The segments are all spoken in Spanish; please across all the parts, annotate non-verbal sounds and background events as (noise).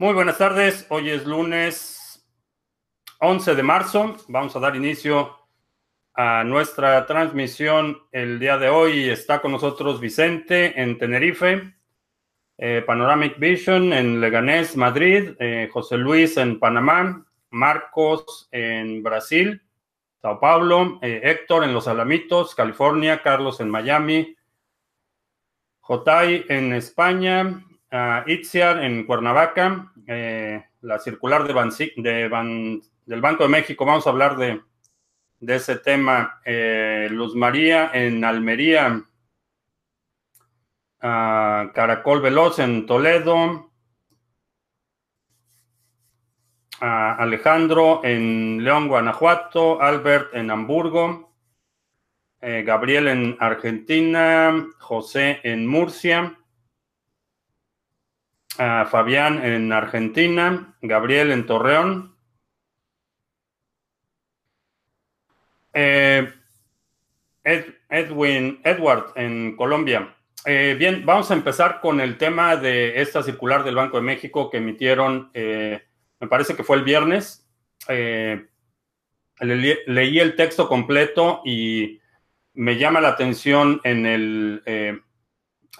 Muy buenas tardes. Hoy es lunes 11 de marzo. Vamos a dar inicio a nuestra transmisión el día de hoy. Está con nosotros Vicente en Tenerife, eh, Panoramic Vision en Leganés, Madrid, eh, José Luis en Panamá, Marcos en Brasil, Sao Paulo, eh, Héctor en Los Alamitos, California, Carlos en Miami, Jotay en España, uh, Itziar en Cuernavaca, eh, la circular de, de del Banco de México. Vamos a hablar de, ese tema. Eh, Luz María en Almería, Caracol Veloz en Toledo, Alejandro en León, Guanajuato, Albert en Hamburgo, eh, Gabriel en Argentina, José en Murcia, Fabián en Argentina, Gabriel en Torreón. Eh, Edwin, Edward en Colombia. Eh, bien, vamos a empezar con el tema de esta circular del Banco de México que emitieron, eh, me parece que fue el viernes. leí el texto completo y me llama la atención en el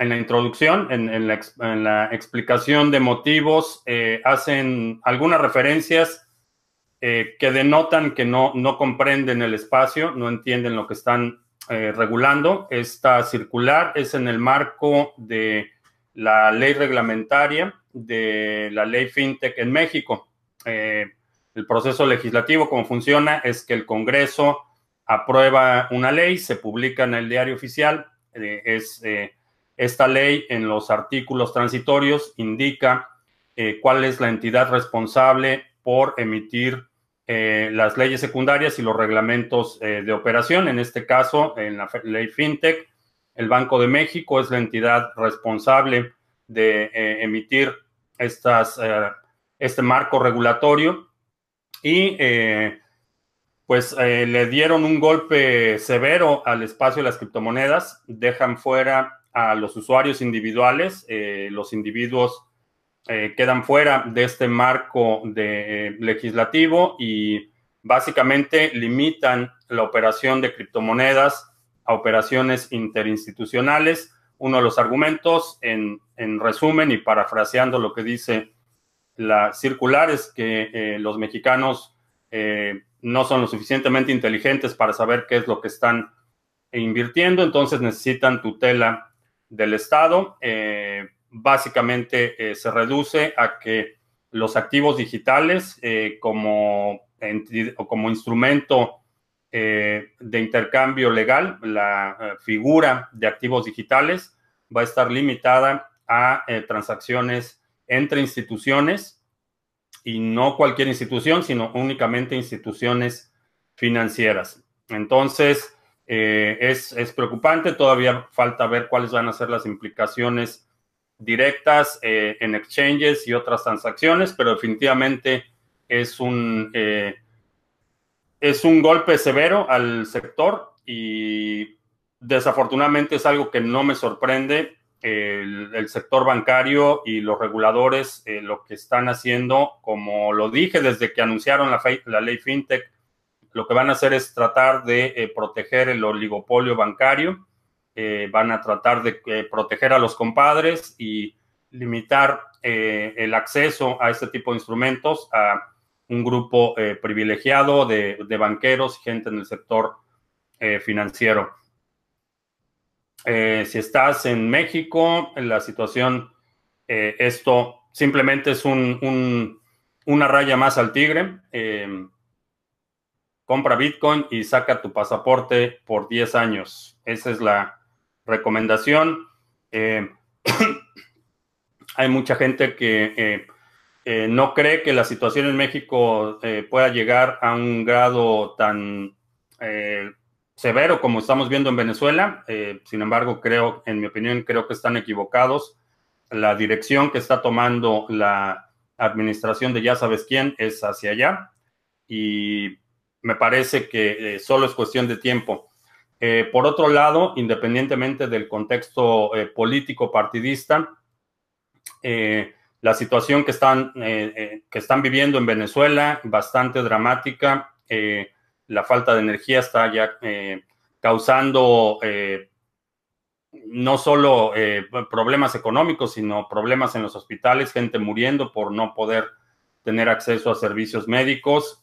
en la introducción, en, la, explicación de motivos, eh, hacen algunas referencias eh, que denotan que no, comprenden el espacio, no entienden lo que están eh, regulando. Esta circular es en el marco de la ley reglamentaria de la ley FinTech en México. el proceso legislativo, como funciona, es que el Congreso aprueba una ley, se publica en el diario oficial, es esta ley en los artículos transitorios indica eh, cuál es la entidad responsable por emitir eh, las leyes secundarias y los reglamentos eh, de operación. En este caso, en la ley FinTech, el Banco de México es la entidad responsable de emitir este marco regulatorio y pues le dieron un golpe severo al espacio de las criptomonedas, dejan fuera a los usuarios individuales. Eh, los individuos eh, quedan fuera de este marco de, eh, legislativo y básicamente limitan la operación de criptomonedas a operaciones interinstitucionales. Uno de los argumentos, en, en resumen y parafraseando lo que dice la circular, es que los mexicanos no son lo suficientemente inteligentes para saber qué es lo que están invirtiendo, entonces necesitan tutela del Estado. Eh, básicamente eh, se reduce a que los activos digitales eh, como, como instrumento de intercambio legal, la figura de activos digitales va a estar limitada a transacciones entre instituciones y no cualquier institución, sino únicamente instituciones financieras. Entonces, eh, es, preocupante, todavía falta ver cuáles van a ser las implicaciones directas eh, en exchanges y otras transacciones, pero definitivamente es un, eh, es un golpe severo al sector y desafortunadamente es algo que no me sorprende. El, sector bancario y los reguladores lo que están haciendo, como lo dije desde que anunciaron la, la ley FinTech, lo que van a hacer es tratar de eh, proteger el oligopolio bancario, eh, van a tratar de eh, proteger a los compadres y limitar el acceso a este tipo de instrumentos a un grupo privilegiado de, banqueros y gente en el sector financiero. si estás en México, en la situación, esto simplemente es un, una raya más al tigre compra Bitcoin y saca tu pasaporte por 10 años. Esa es la recomendación. Eh, (clears throat) hay mucha gente que eh, eh, no cree que la situación en México pueda llegar a un grado tan severo como estamos viendo en Venezuela. sin embargo, creo, en mi opinión, creo que están equivocados. La dirección que está tomando la administración de ya sabes quién es hacia allá. Y me parece que eh, solo es cuestión de tiempo. Eh, por otro lado, independientemente del contexto eh, político partidista, la situación que están, que están viviendo en Venezuela, bastante dramática. la falta de energía está ya causando no solo problemas económicos, sino problemas en los hospitales, gente muriendo por no poder tener acceso a servicios médicos,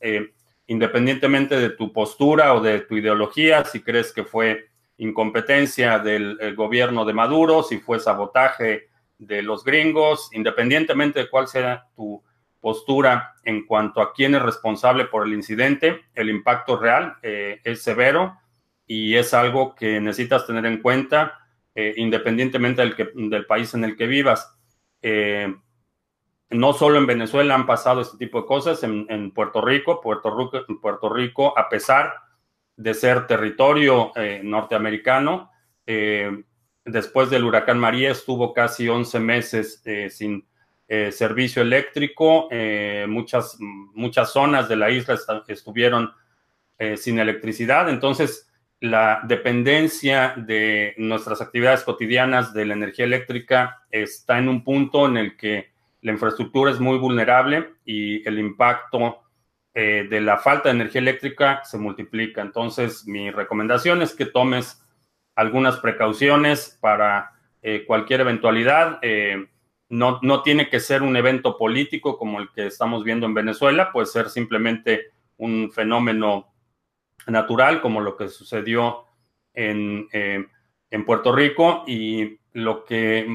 independientemente de tu postura o de tu ideología, si crees que fue incompetencia del gobierno de Maduro, si fue sabotaje de los gringos, independientemente de cuál sea tu postura en cuanto a quién es responsable por el incidente, el impacto real eh, es severo y es algo que necesitas tener en cuenta eh, independientemente del, país en el que vivas no solo en Venezuela han pasado este tipo de cosas, en, Puerto Rico, Puerto Rico, a pesar de ser territorio eh, norteamericano, eh, después del huracán María estuvo casi 11 meses eh, sin servicio eléctrico, muchas, muchas zonas de la isla estuvieron sin electricidad, entonces la dependencia de nuestras actividades cotidianas de la energía eléctrica está en un punto en el que la infraestructura es muy vulnerable y el impacto eh, de la falta de energía eléctrica se multiplica. Entonces, mi recomendación es que tomes algunas precauciones para eh, cualquier eventualidad. Eh, no, no, tiene que ser un evento político como el que estamos viendo en Venezuela, puede ser simplemente un fenómeno natural como lo que sucedió en, en Puerto Rico y lo que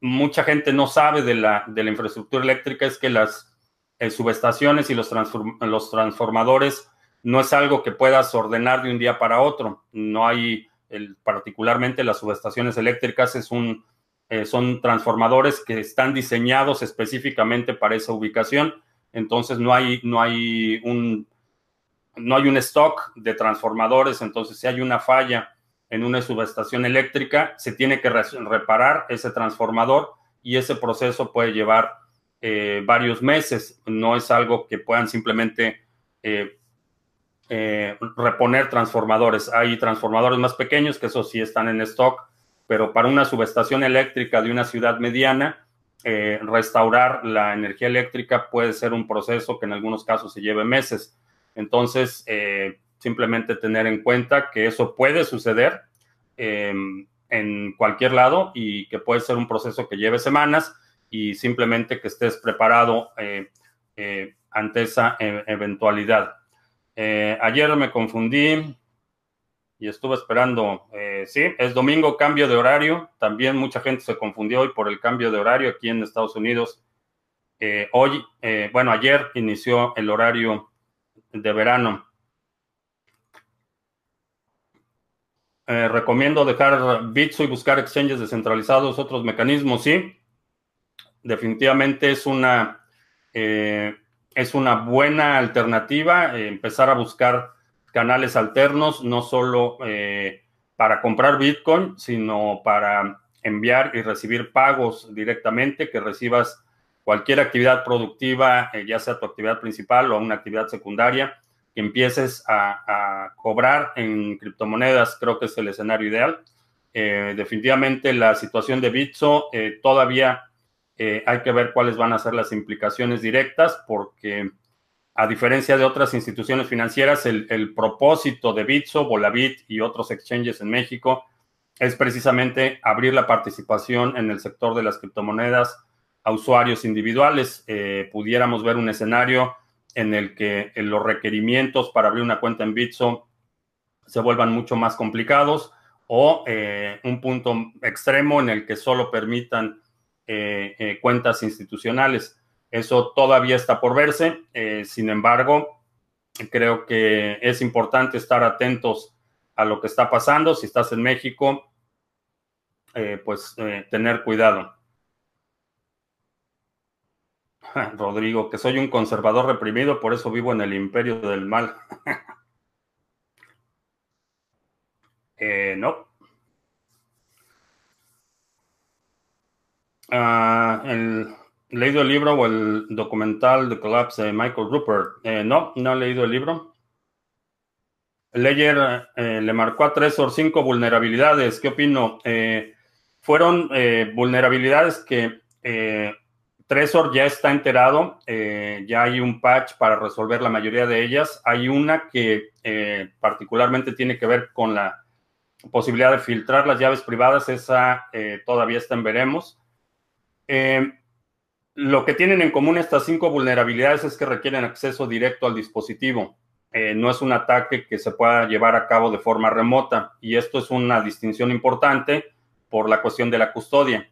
mucha gente no sabe de la, de la infraestructura eléctrica es que las eh, subestaciones y los, transformadores no es algo que puedas ordenar de un día para otro. No hay, particularmente las subestaciones eléctricas, es un, eh, son transformadores que están diseñados específicamente para esa ubicación. Entonces no hay, no hay un no hay un stock de transformadores. Entonces, si hay una falla en una subestación eléctrica, se tiene que reparar ese transformador y ese proceso puede llevar eh, varios meses. No es algo que puedan simplemente eh, eh, reponer transformadores. Hay transformadores más pequeños que eso sí están en stock, pero para una subestación eléctrica de una ciudad mediana, restaurar la energía eléctrica puede ser un proceso que en algunos casos se lleve meses. Entonces, simplemente tener en cuenta que eso puede suceder em, en cualquier lado y que puede ser un proceso que lleve semanas y simplemente que estés preparado eh, eh, ante esa e, eventualidad. Eh, ayer me confundí y estuve esperando, sí, es domingo, cambio de horario. También mucha gente se confundió hoy por el cambio de horario aquí en Estados Unidos. hoy, bueno, ayer inició el horario de verano. Eh, recomiendo dejar Bitso y buscar exchanges descentralizados, otros mecanismos, sí. Definitivamente es una, eh, es una buena alternativa eh, empezar a buscar canales alternos, no solo para comprar Bitcoin, sino para enviar y recibir pagos directamente, que recibas cualquier actividad productiva, ya sea tu actividad principal o una actividad secundaria que empieces a, cobrar en criptomonedas, creo que es el escenario ideal. Eh, definitivamente la situación de Bitso eh, todavía eh, hay que ver cuáles van a ser las implicaciones directas, porque a diferencia de otras instituciones financieras, el, el propósito de Bitso, Volavit y otros exchanges en México es precisamente abrir la participación en el sector de las criptomonedas a usuarios individuales. pudiéramos ver un escenario en el que los requerimientos para abrir una cuenta en Bitso se vuelvan mucho más complicados o eh, un punto extremo en el que solo permitan eh, eh, cuentas institucionales. Eso todavía está por verse. sin embargo, creo que es importante estar atentos a lo que está pasando. Si estás en México, pues tener cuidado. (laughs) Rodrigo, que soy un conservador reprimido, por eso vivo en el imperio del mal. (laughs) eh, no. Ah, el, ¿Leído el libro o el documental The Collapse de Michael Rupert? Eh, no, no he leído el libro. Leyer eh, le marcó a tres o cinco vulnerabilidades. ¿Qué opino? Fueron vulnerabilidades que Trezor ya está enterado, eh, ya hay un patch para resolver la mayoría de ellas. Hay una que eh, particularmente tiene que ver con la posibilidad de filtrar las llaves privadas, esa eh, todavía está en veremos. lo que tienen en común estas cinco vulnerabilidades es que requieren acceso directo al dispositivo. no es un ataque que se pueda llevar a cabo de forma remota y esto es una distinción importante por la cuestión de la custodia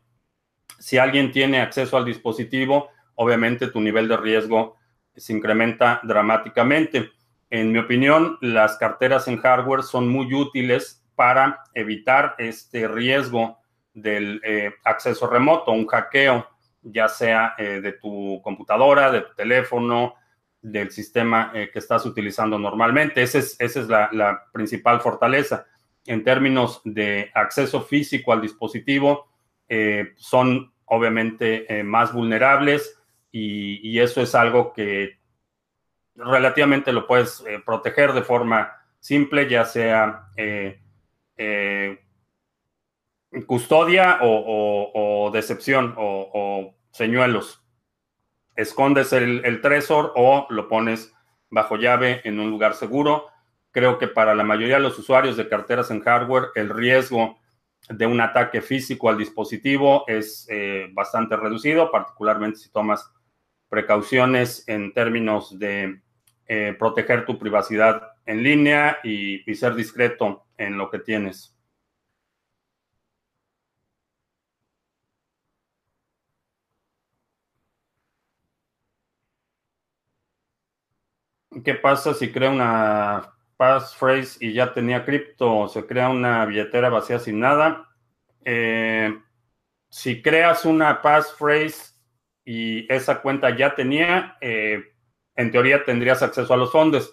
si alguien tiene acceso al dispositivo, obviamente tu nivel de riesgo se incrementa dramáticamente. En mi opinión, las carteras en hardware son muy útiles para evitar este riesgo del eh, acceso remoto, un hackeo, ya sea eh, de tu computadora, de tu teléfono, del sistema eh, que estás utilizando normalmente. Esa es, la, principal fortaleza. En términos de acceso físico al dispositivo, son obviamente eh, más vulnerables y, eso es algo que relativamente lo puedes eh, proteger de forma simple, ya sea eh, custodia o, decepción o, señuelos. Escondes el, el tresor o lo pones bajo llave en un lugar seguro. Creo que para la mayoría de los usuarios de carteras en hardware, el riesgo de un ataque físico al dispositivo es eh, bastante reducido, particularmente si tomas precauciones en términos de eh, proteger tu privacidad en línea y, ser discreto en lo que tienes. ¿Qué pasa si crea una passphrase y ya tenía cripto, se crea una billetera vacía sin nada. Eh, si creas una passphrase y esa cuenta ya tenía, eh, en teoría tendrías acceso a los fondos.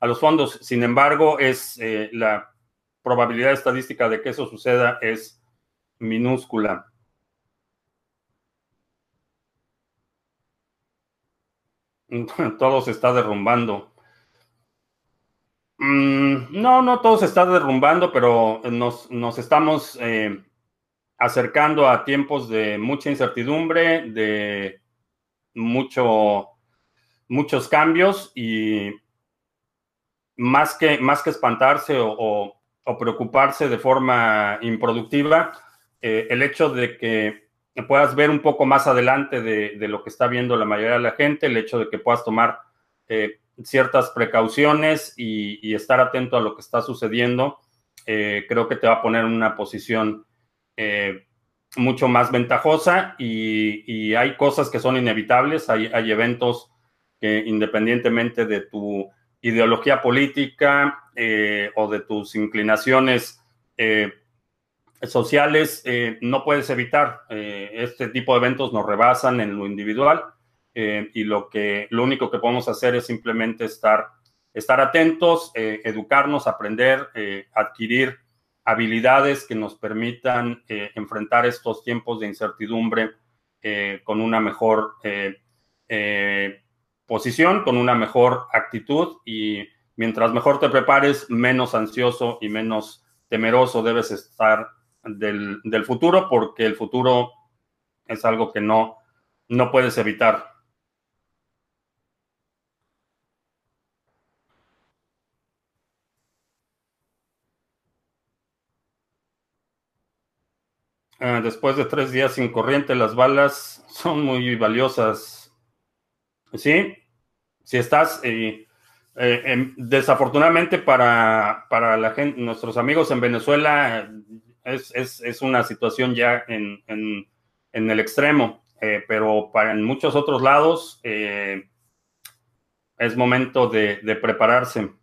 A los fondos, sin embargo, es eh, la probabilidad estadística de que eso suceda es minúscula. (laughs) Todo se está derrumbando. Mm, no, no todo se está derrumbando, pero nos, estamos eh, acercando a tiempos de mucha incertidumbre, de mucho, muchos cambios y más que, más que espantarse o, preocuparse de forma improductiva, eh, el hecho de que puedas ver un poco más adelante de, lo que está viendo la mayoría de la gente, el hecho de que puedas tomar eh, ciertas precauciones y, estar atento a lo que está sucediendo, eh, creo que te va a poner en una posición eh, mucho más ventajosa y, hay cosas que son inevitables, hay, eventos que independientemente de tu ideología política eh, o de tus inclinaciones sociales, no puedes evitar. este tipo de eventos nos rebasan en lo individual eh, y lo, que, lo único que podemos hacer es simplemente estar, estar atentos, eh, educarnos, aprender, eh, adquirir habilidades que nos permitan enfrentar estos tiempos de incertidumbre con una mejor posición, con una mejor actitud y mientras mejor te prepares, menos ansioso y menos temeroso debes estar del, del futuro porque el futuro es algo que no, no puedes evitar. Ah, después de tres días sin corriente, las balas son muy valiosas. Sí, si estás, eh, eh, desafortunadamente para, para la gente, nuestros amigos en Venezuela, es, una situación ya en, el extremo, eh, pero para en muchos otros lados es momento de prepararse.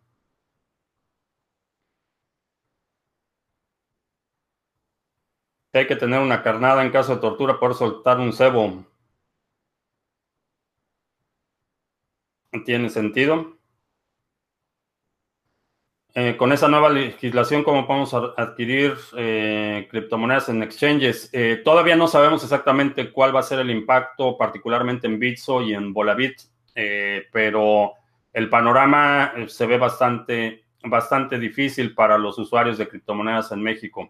Hay que tener una carnada en caso de tortura por soltar un cebo. ¿Tiene sentido? Eh, con esa nueva legislación, ¿cómo podemos adquirir eh, criptomonedas en exchanges? Eh, todavía no sabemos exactamente cuál va a ser el impacto, particularmente en Bitso y en Volabit, pero el panorama se ve bastante, bastante difícil para los usuarios de criptomonedas en México.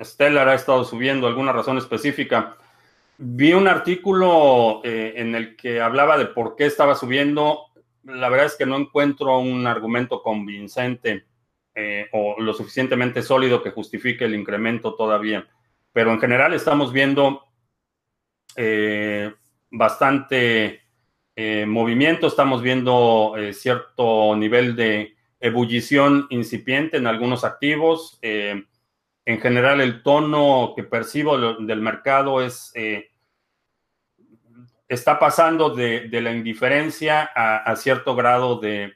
Stellar ha estado subiendo, ¿alguna razón específica? Vi un artículo eh, en el que hablaba de por qué estaba subiendo. La verdad es que no encuentro un argumento convincente eh, o lo suficientemente sólido que justifique el incremento todavía. Pero en general estamos viendo eh, bastante movimiento, estamos viendo cierto nivel de ebullición incipiente en algunos activos. En general, el tono que percibo del mercado es está pasando de, la indiferencia a, cierto grado de,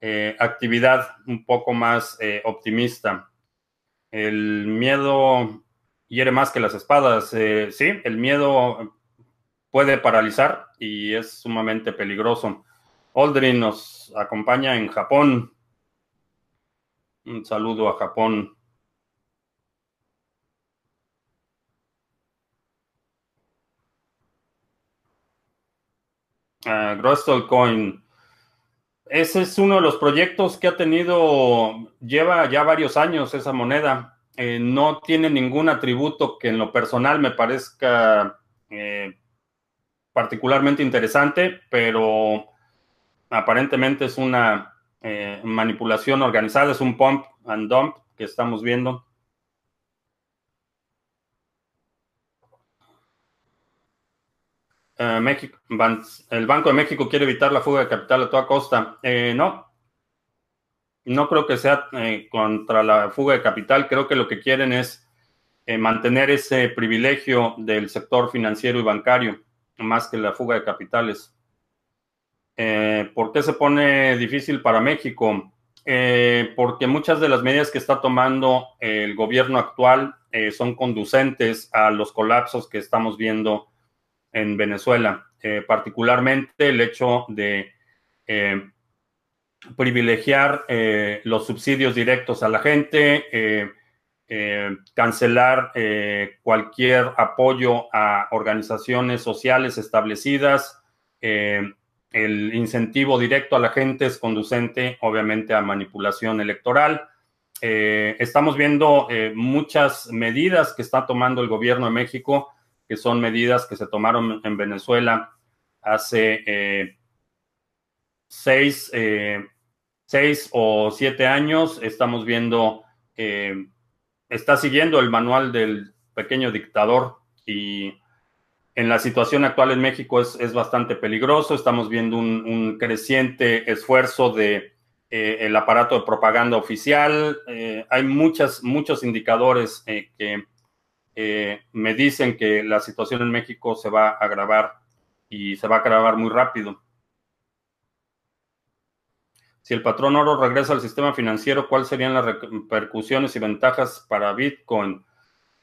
eh, actividad un poco más eh, optimista. El miedo hiere más que las espadas. Eh, sí, el miedo puede paralizar y es sumamente peligroso. Aldrin nos acompaña en Japón. Un saludo a Japón. Uh, Coin. Ese es uno de los proyectos que ha tenido, lleva ya varios años esa moneda. Eh, no tiene ningún atributo que en lo personal me parezca eh, particularmente interesante, pero aparentemente es una eh, manipulación organizada, es un pump and dump que estamos viendo. Eh, México, el Banco de México quiere evitar la fuga de capital a toda costa. Eh, no, no creo que sea eh, contra la fuga de capital. Creo que lo que quieren es mantener ese privilegio del sector financiero y bancario, más que la fuga de capitales. ¿Por qué se pone difícil para México? porque muchas de las medidas que está tomando el gobierno actual son conducentes a los colapsos que estamos viendo en Venezuela, eh, particularmente el hecho de eh, privilegiar eh, los subsidios directos a la gente, cancelar cualquier apoyo a organizaciones sociales establecidas, el incentivo directo a la gente es conducente, obviamente, a manipulación electoral. estamos viendo muchas medidas que está tomando el gobierno de México que son medidas que se tomaron en Venezuela hace eh, seis, eh, seis, o siete años. Estamos viendo, eh, está siguiendo el manual del pequeño dictador y en la situación actual en México es, bastante peligroso. Estamos viendo un, creciente esfuerzo de el aparato de propaganda oficial. hay muchas, muchos indicadores que eh, me dicen que la situación en México se va a agravar y se va a agravar muy rápido. Si el patrón oro regresa al sistema financiero, ¿cuáles serían las repercusiones y ventajas para Bitcoin?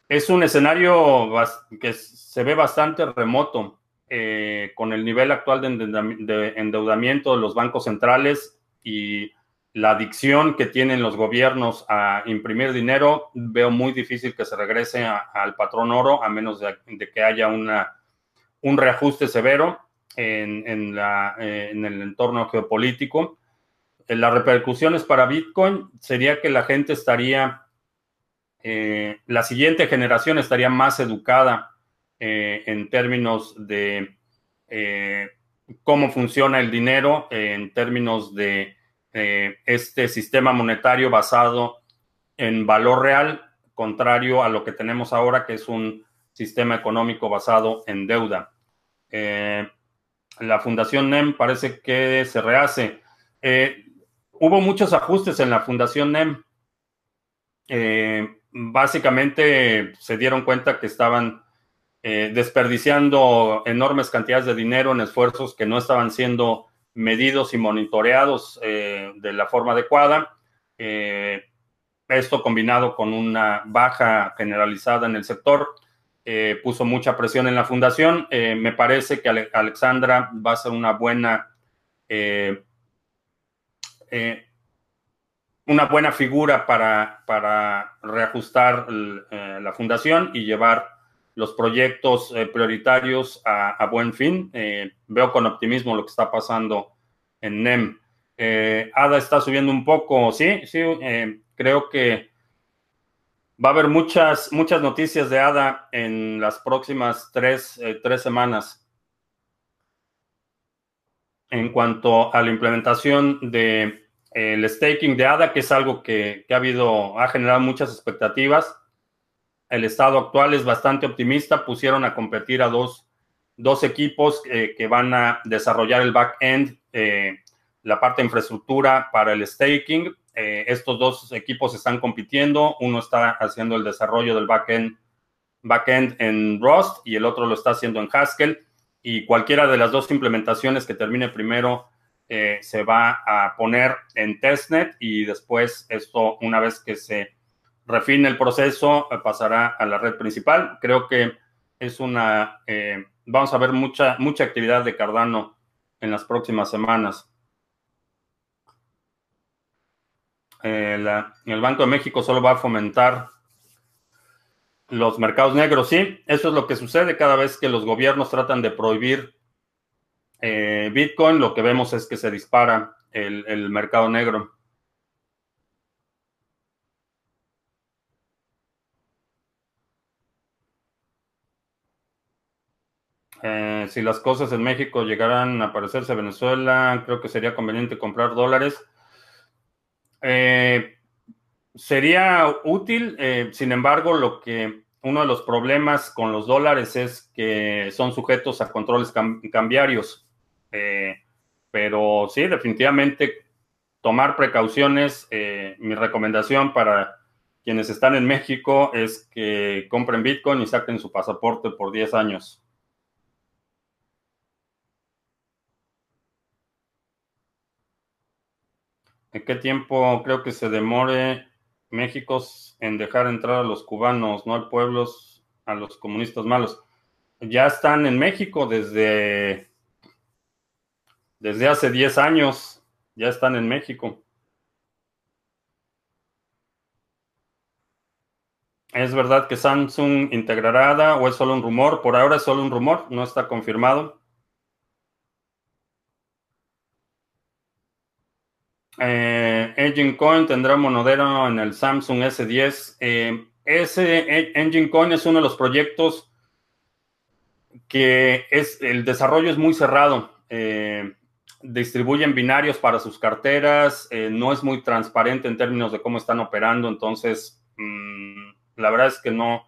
Es un escenario que se ve bastante remoto. Eh, con el nivel actual de endeudamiento de los bancos centrales y la adicción que tienen los gobiernos a imprimir dinero, veo muy difícil que se regrese al patrón oro, a menos de, que haya una, un reajuste severo en, la, eh, en el entorno geopolítico. Eh, las repercusiones para Bitcoin sería que la gente estaría, eh, la siguiente generación estaría más educada en términos de cómo funciona el dinero, en términos de eh, este sistema monetario basado en valor real, contrario a lo que tenemos ahora, que es un sistema económico basado en deuda. Eh, la Fundación NEM parece que se rehace. Eh, hubo muchos ajustes en la Fundación NEM. básicamente se dieron cuenta que estaban desperdiciando enormes cantidades de dinero en esfuerzos que no estaban siendo medidos y monitoreados eh, de la forma adecuada. Eh, esto combinado con una baja generalizada en el sector eh, puso mucha presión en la fundación. me parece que Alexandra va a ser una buena una buena figura para, para reajustar la fundación y llevar los proyectos eh, prioritarios a, buen fin. Eh, veo con optimismo lo que está pasando en NEM. Eh, ADA está subiendo un poco, sí, sí, creo que Va a haber muchas, muchas noticias de ADA en las próximas tres, tres semanas. En cuanto a la implementación de el staking de ADA, que es algo que, ha habido, ha generado muchas expectativas. El estado actual es bastante optimista. Pusieron a competir a dos, equipos eh, que van a desarrollar el back-end, eh, la parte de infraestructura para el staking. Eh, estos dos equipos están compitiendo. Uno está haciendo el desarrollo del back-end back en Rust y el otro lo está haciendo en Haskell. Y cualquiera de las dos implementaciones que termine primero se va a poner en testnet y después esto, una vez que se refine el proceso, eh, pasará a la red principal. Creo que es una, eh, vamos a ver mucha, mucha actividad de Cardano en las próximas semanas. el Banco de México solo va a fomentar los mercados negros. Sí, eso es lo que sucede cada vez que los gobiernos tratan de prohibir eh, Bitcoin, lo que vemos es que se dispara el, mercado negro. Eh, si las cosas en México llegaran a parecerse a Venezuela, creo que sería conveniente comprar dólares. Eh, sería útil, sin embargo, lo que uno de los problemas con los dólares es que son sujetos a controles cambiarios. Eh, pero sí, definitivamente tomar precauciones. Eh, mi recomendación para quienes están en México es que compren Bitcoin y saquen su pasaporte por 10 años. ¿En qué tiempo creo que se demore México en dejar entrar a los cubanos, no al pueblo, a los comunistas malos? Ya están en México desde desde hace 10 años ya están en México. ¿Es verdad que Samsung integrará o es solo un rumor? Por ahora es solo un rumor, no está confirmado. Eh, Engine Coin tendrá monodero en el Samsung S10. Eh, ese e, Engine Coin es uno de los proyectos que es el desarrollo es muy cerrado. Eh, distribuyen binarios para sus carteras, no es muy transparente en términos de cómo están operando, entonces mm, la verdad es que no,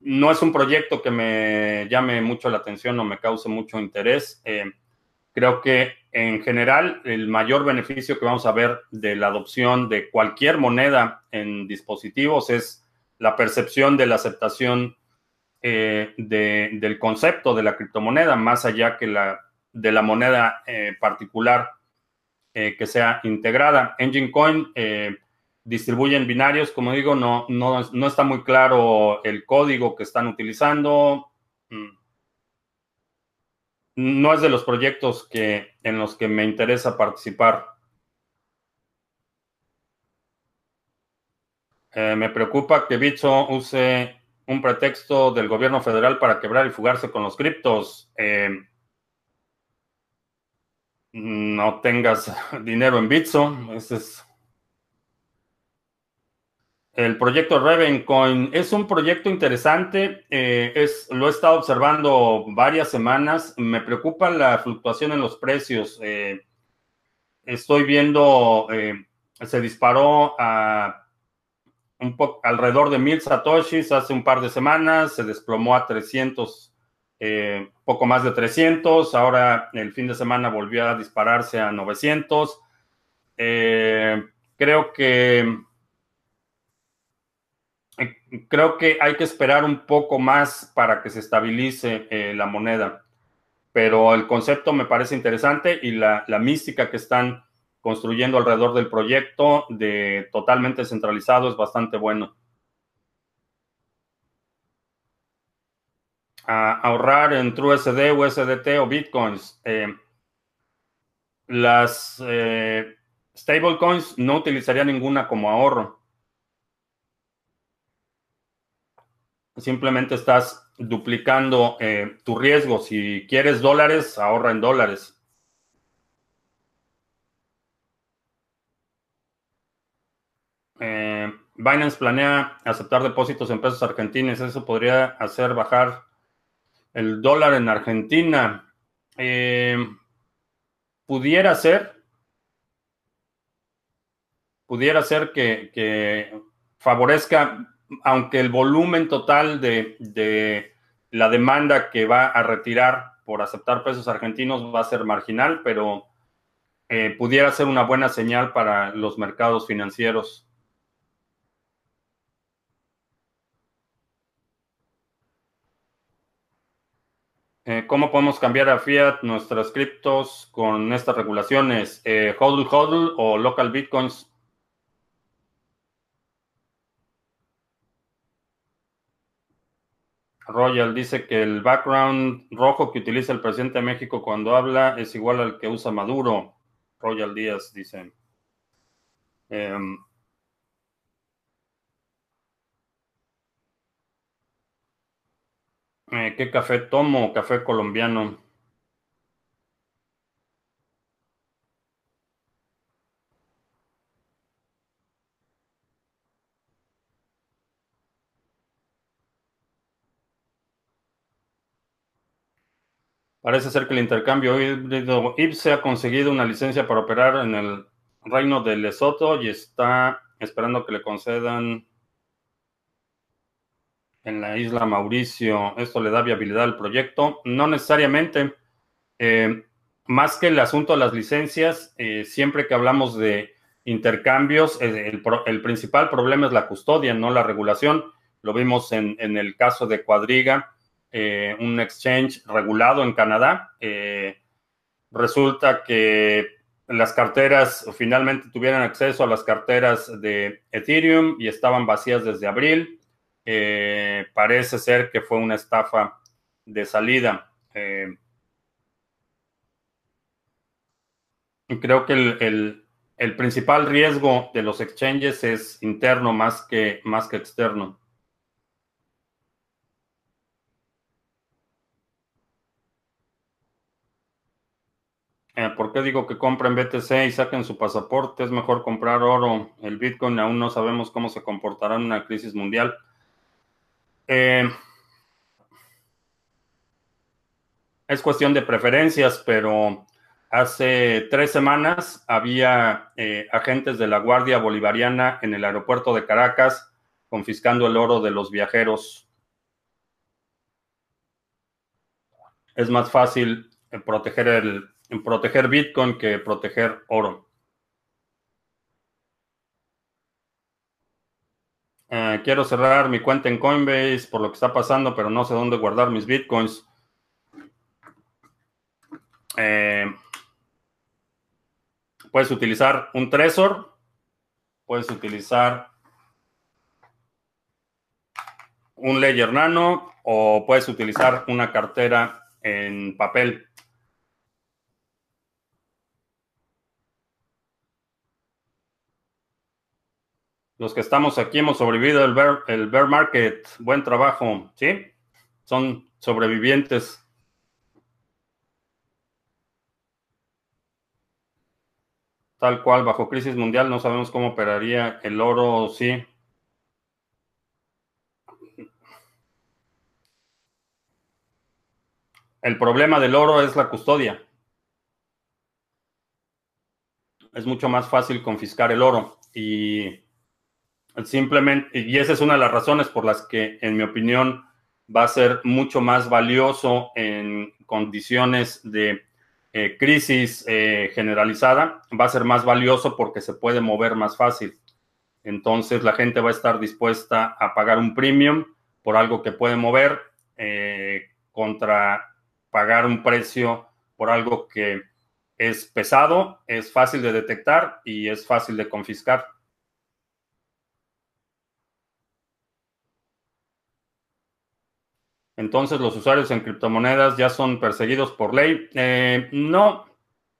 no es un proyecto que me llame mucho la atención o me cause mucho interés. Creo que en general el mayor beneficio que vamos a ver de la adopción de cualquier moneda en dispositivos es la percepción de la aceptación eh, del concepto de la criptomoneda, más allá que de la moneda eh, particular eh, que sea integrada. Engine Coin distribuye en binarios, como digo, no, no, no, está muy claro el código que están utilizando. Mm. No es de los proyectos que, en los que me interesa participar. me preocupa que Bitso use un pretexto del gobierno federal para quebrar y fugarse con los criptos no tengas (laughs) dinero en Bitso. Ese es el proyecto Ravencoin es un proyecto interesante. Eh, lo he estado observando varias semanas. Me preocupa la fluctuación en los precios. Eh, estoy viendo, eh, se disparó a un poco alrededor de mil satoshis hace un par de semanas, se desplomó a 300 eh, poco más de 300, ahora el fin de semana volvió a dispararse a 900. Eh, creo que creo que hay que esperar un poco más para que se estabilice la moneda, pero el concepto me parece interesante y la, la mística que están construyendo alrededor del proyecto de totalmente centralizado es bastante bueno. ahorrar en TrueSD, USDT o Bitcoins. Eh, las eh, stablecoins no utilizaría ninguna como ahorro. Simplemente estás duplicando eh, tu riesgo. Si quieres dólares, ahorra en dólares. Binance planea aceptar depósitos en pesos argentinos. Eso podría hacer bajar el dólar en Argentina. Eh, pudiera ser. Pudiera ser que, favorezca, aunque el volumen total de la demanda que va a retirar por aceptar pesos argentinos va a ser marginal, pero eh, pudiera ser una buena señal para los mercados financieros. Eh, ¿Cómo podemos cambiar a fiat nuestras criptos con estas regulaciones? Eh, ¿Hodl HODL o local bitcoins? Royal dice que el background rojo que utiliza el presidente de México cuando habla es igual al que usa Maduro. Royal Díaz dice. Em, eh, ¿Qué café tomo? Café colombiano. Parece ser que el intercambio híbrido IPSE ha conseguido una licencia para operar en el reino de Lesoto y está esperando que le concedan en la isla Mauricio. Esto le da viabilidad al proyecto. No necesariamente. Eh, más que el asunto de las licencias, eh, siempre que hablamos de intercambios, eh, el, principal problema es la custodia, no la regulación. Lo vimos en, en el caso de Cuadriga eh, un exchange regulado en Canadá. Eh, resulta que las carteras finalmente tuvieron acceso a las carteras de Ethereum y estaban vacías desde abril. Eh, parece ser que fue una estafa de salida. creo que el, el, principal riesgo de los exchanges es interno más que, más que externo. Eh, ¿Por qué digo que compren BTC y saquen su pasaporte? Es mejor comprar oro. El Bitcoin aún no sabemos cómo se comportará en una crisis mundial. Eh, es cuestión de preferencias, pero hace tres semanas había eh, agentes de la Guardia Bolivariana en el aeropuerto de Caracas confiscando el oro de los viajeros. Es más fácil proteger el, en proteger Bitcoin que proteger oro. Eh, quiero cerrar mi cuenta en Coinbase por lo que está pasando, pero no sé dónde guardar mis Bitcoins. Eh, puedes utilizar un Trezor, puedes utilizar un Ledger Nano o puedes utilizar una cartera en papel. Los que estamos aquí hemos sobrevivido el bear, bear market. Buen trabajo, ¿sí? Son sobrevivientes. Tal cual, bajo crisis mundial no sabemos cómo operaría el oro, sí. El problema del oro es la custodia. Es mucho más fácil confiscar el oro y Simplemente, y esa es una de las razones por las que, en mi opinión, va a ser mucho más valioso en condiciones de eh, crisis eh, generalizada, va a ser más valioso porque se puede mover más fácil. Entonces la gente va a estar dispuesta a pagar un premium por algo que puede mover eh, contra pagar un precio por algo que es pesado, es fácil de detectar y es fácil de confiscar. Entonces los usuarios en criptomonedas ya son perseguidos por ley. Eh, no,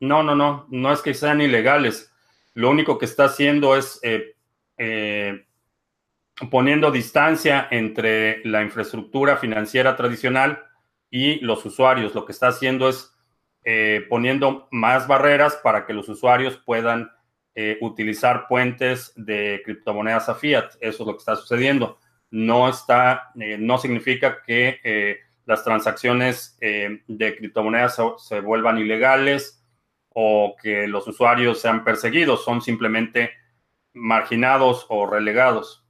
no, no, no, no es que sean ilegales. Lo único que está haciendo es eh, eh, poniendo distancia entre la infraestructura financiera tradicional y los usuarios. Lo que está haciendo es poniendo más barreras para que los usuarios puedan eh, utilizar puentes de criptomonedas a fiat. Eso es lo que está sucediendo. No está, eh, no significa que eh, las transacciones de criptomonedas se, vuelvan ilegales o que los usuarios sean perseguidos, son simplemente marginados o relegados.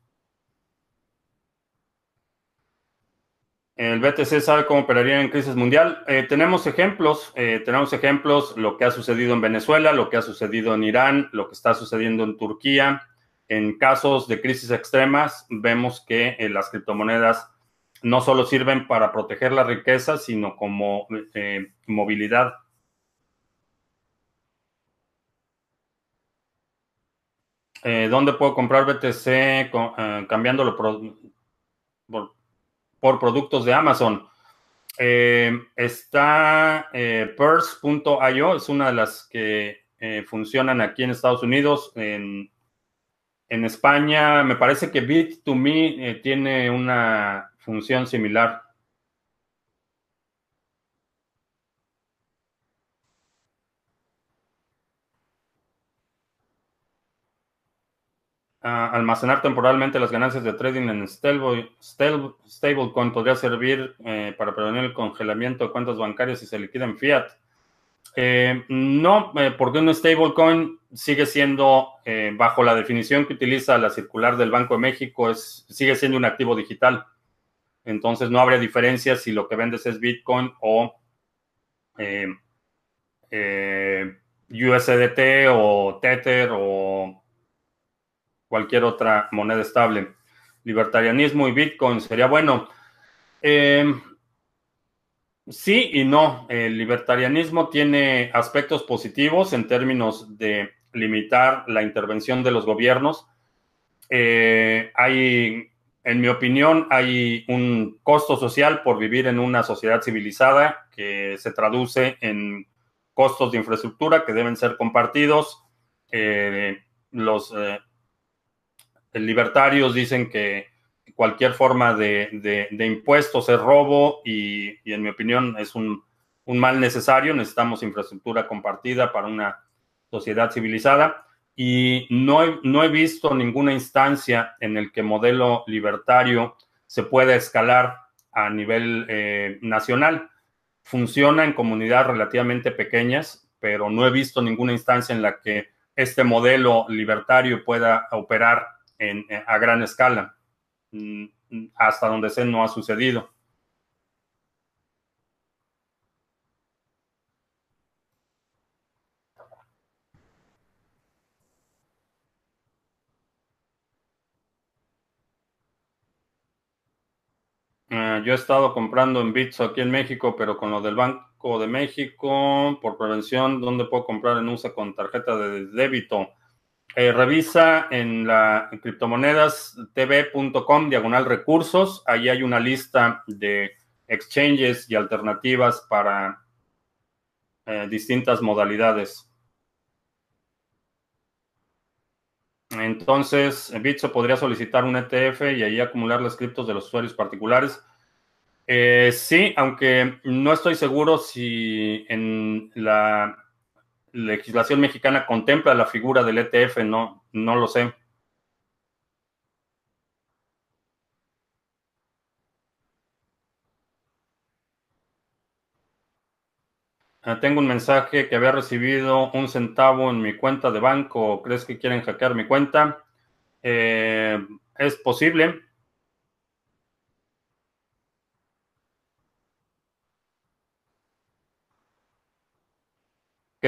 El BTC sabe cómo operaría en crisis mundial. Eh, tenemos ejemplos, eh, tenemos ejemplos, lo que ha sucedido en Venezuela, lo que ha sucedido en Irán, lo que está sucediendo en Turquía. En casos de crisis extremas, vemos que eh, las criptomonedas no solo sirven para proteger la riqueza, sino como movilidad. ¿Dónde puedo comprar BTC cambiándolo por, productos de Amazon. Eh, está eh, Purse.io, es una de las que eh, funcionan aquí en Estados Unidos. En España, me parece que Bit2Me tiene una función similar. almacenar temporalmente las ganancias de trading en stablecoin podría servir eh, para prevenir el congelamiento de cuentas bancarias si se liquida en fiat. Eh, no, eh, porque un stablecoin sigue siendo, bajo la definición que utiliza la circular del Banco de México, es, sigue siendo un activo digital. Entonces no habría diferencia si lo que vendes es Bitcoin o USDT o Tether o cualquier otra moneda estable. Libertarianismo y Bitcoin sería bueno. Sí y no. El libertarianismo tiene aspectos positivos en términos de limitar la intervención de los gobiernos. Eh, hay, en mi opinión, hay un costo social por vivir en una sociedad civilizada que se traduce en costos de infraestructura que deben ser compartidos. Eh, los eh, libertarios dicen que cualquier forma de, impuestos es robo y, en mi opinión es un, mal necesario. Necesitamos infraestructura compartida para una sociedad civilizada y no he, no he visto ninguna instancia en el que modelo libertario se pueda escalar a nivel eh, nacional. Funciona en comunidades relativamente pequeñas, pero no he visto ninguna instancia en la que este modelo libertario pueda operar a gran escala. Mm, hasta donde sé no ha sucedido. Eh, yo he estado comprando en Bits aquí en México, pero con lo del Banco de México, por prevención, ¿dónde puedo comprar en USA con tarjeta de débito? Eh, revisa en la criptomonedas tv.com diagonal recursos. Ahí hay una lista de exchanges y alternativas para eh, distintas modalidades. Entonces, Bitso podría solicitar un ETF y ahí acumular las criptos de los usuarios particulares. Eh, sí, aunque no estoy seguro si en la legislación mexicana contempla la figura del ETF, no, no lo sé. Ah, tengo un mensaje que había recibido un centavo en mi cuenta de banco. ¿Crees que quieren hackear mi cuenta? Eh, es posible.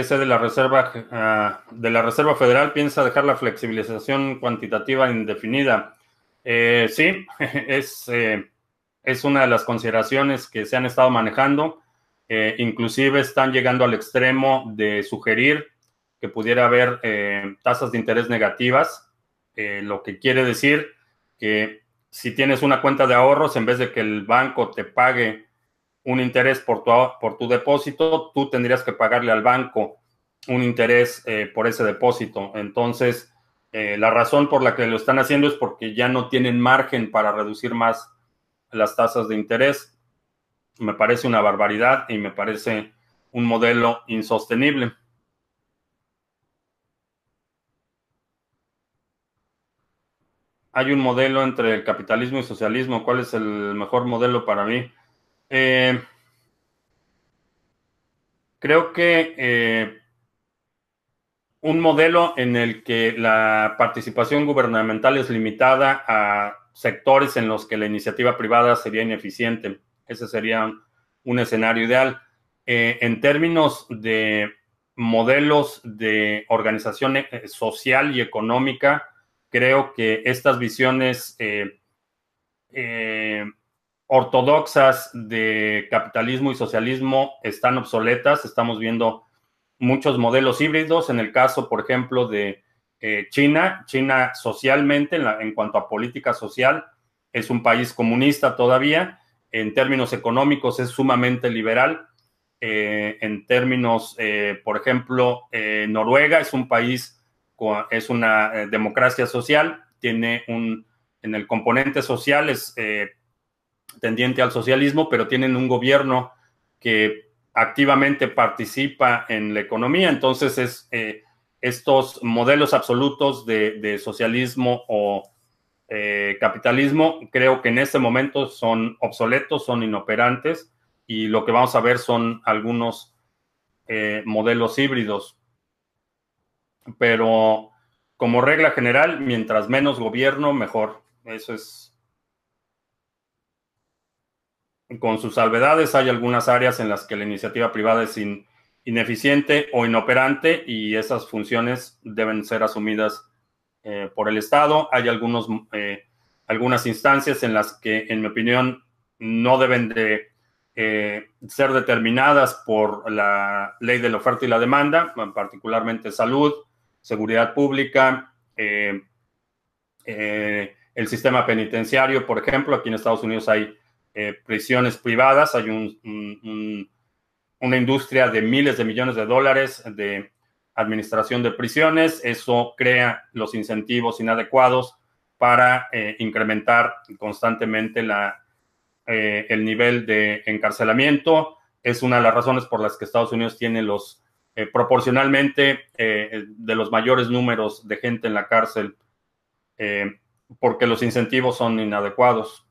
Que de la Reserva ah, de la Reserva Federal piensa dejar la flexibilización cuantitativa indefinida. Eh, sí, (laughs) es, eh, es una de las consideraciones que se han estado manejando. Eh, inclusive están llegando al extremo de sugerir que pudiera haber tasas de interés negativas, lo que quiere decir que si tienes una cuenta de ahorros, en vez de que el banco te pague un interés por tu, por tu depósito, tú tendrías que pagarle al banco un interés eh, por ese depósito. Entonces, eh, la razón por la que lo están haciendo es porque ya no tienen margen para reducir más las tasas de interés. Me parece una barbaridad y me parece un modelo insostenible. hay un modelo entre el capitalismo y socialismo. ¿Cuál es el mejor modelo para mí? Eh, creo que eh, un modelo en el que la participación gubernamental es limitada a sectores en los que la iniciativa privada sería ineficiente. Ese sería un escenario ideal. Eh, en términos de modelos de organización social y económica, creo que estas visiones eh, ortodoxas de capitalismo y socialismo están obsoletas. Estamos viendo muchos modelos híbridos. En el caso, por ejemplo, de eh, China, China socialmente, en, cuanto a política social, es un país comunista todavía. En términos económicos es sumamente liberal. en términos, por ejemplo, Noruega es un país es una eh, democracia social, tiene un, en el componente social es eh, tendiente al socialismo, pero tienen un gobierno que activamente participa en la economía, entonces es eh, estos modelos absolutos de, socialismo o capitalismo, creo que en este momento son obsoletos, son inoperantes y lo que vamos a ver son algunos modelos híbridos pero como regla general, mientras menos gobierno, mejor. Eso es. Con sus salvedades, hay algunas áreas en las que la iniciativa privada es ineficiente o inoperante y esas funciones deben ser asumidas eh, por el Estado. Hay algunos, eh, algunas instancias en las que, en mi opinión, no deben de eh, ser determinadas por la ley de la oferta y la demanda, particularmente salud, seguridad pública, el sistema penitenciario, por ejemplo, aquí en Estados Unidos hay eh, prisiones privadas, hay una industria de miles de millones de dólares de administración de prisiones, eso crea los incentivos inadecuados para incrementar constantemente la, el nivel de encarcelamiento. Es una de las razones por las que Estados Unidos tiene los eh, proporcionalmente eh, de los mayores números de gente en la cárcel eh, porque los incentivos son inadecuados.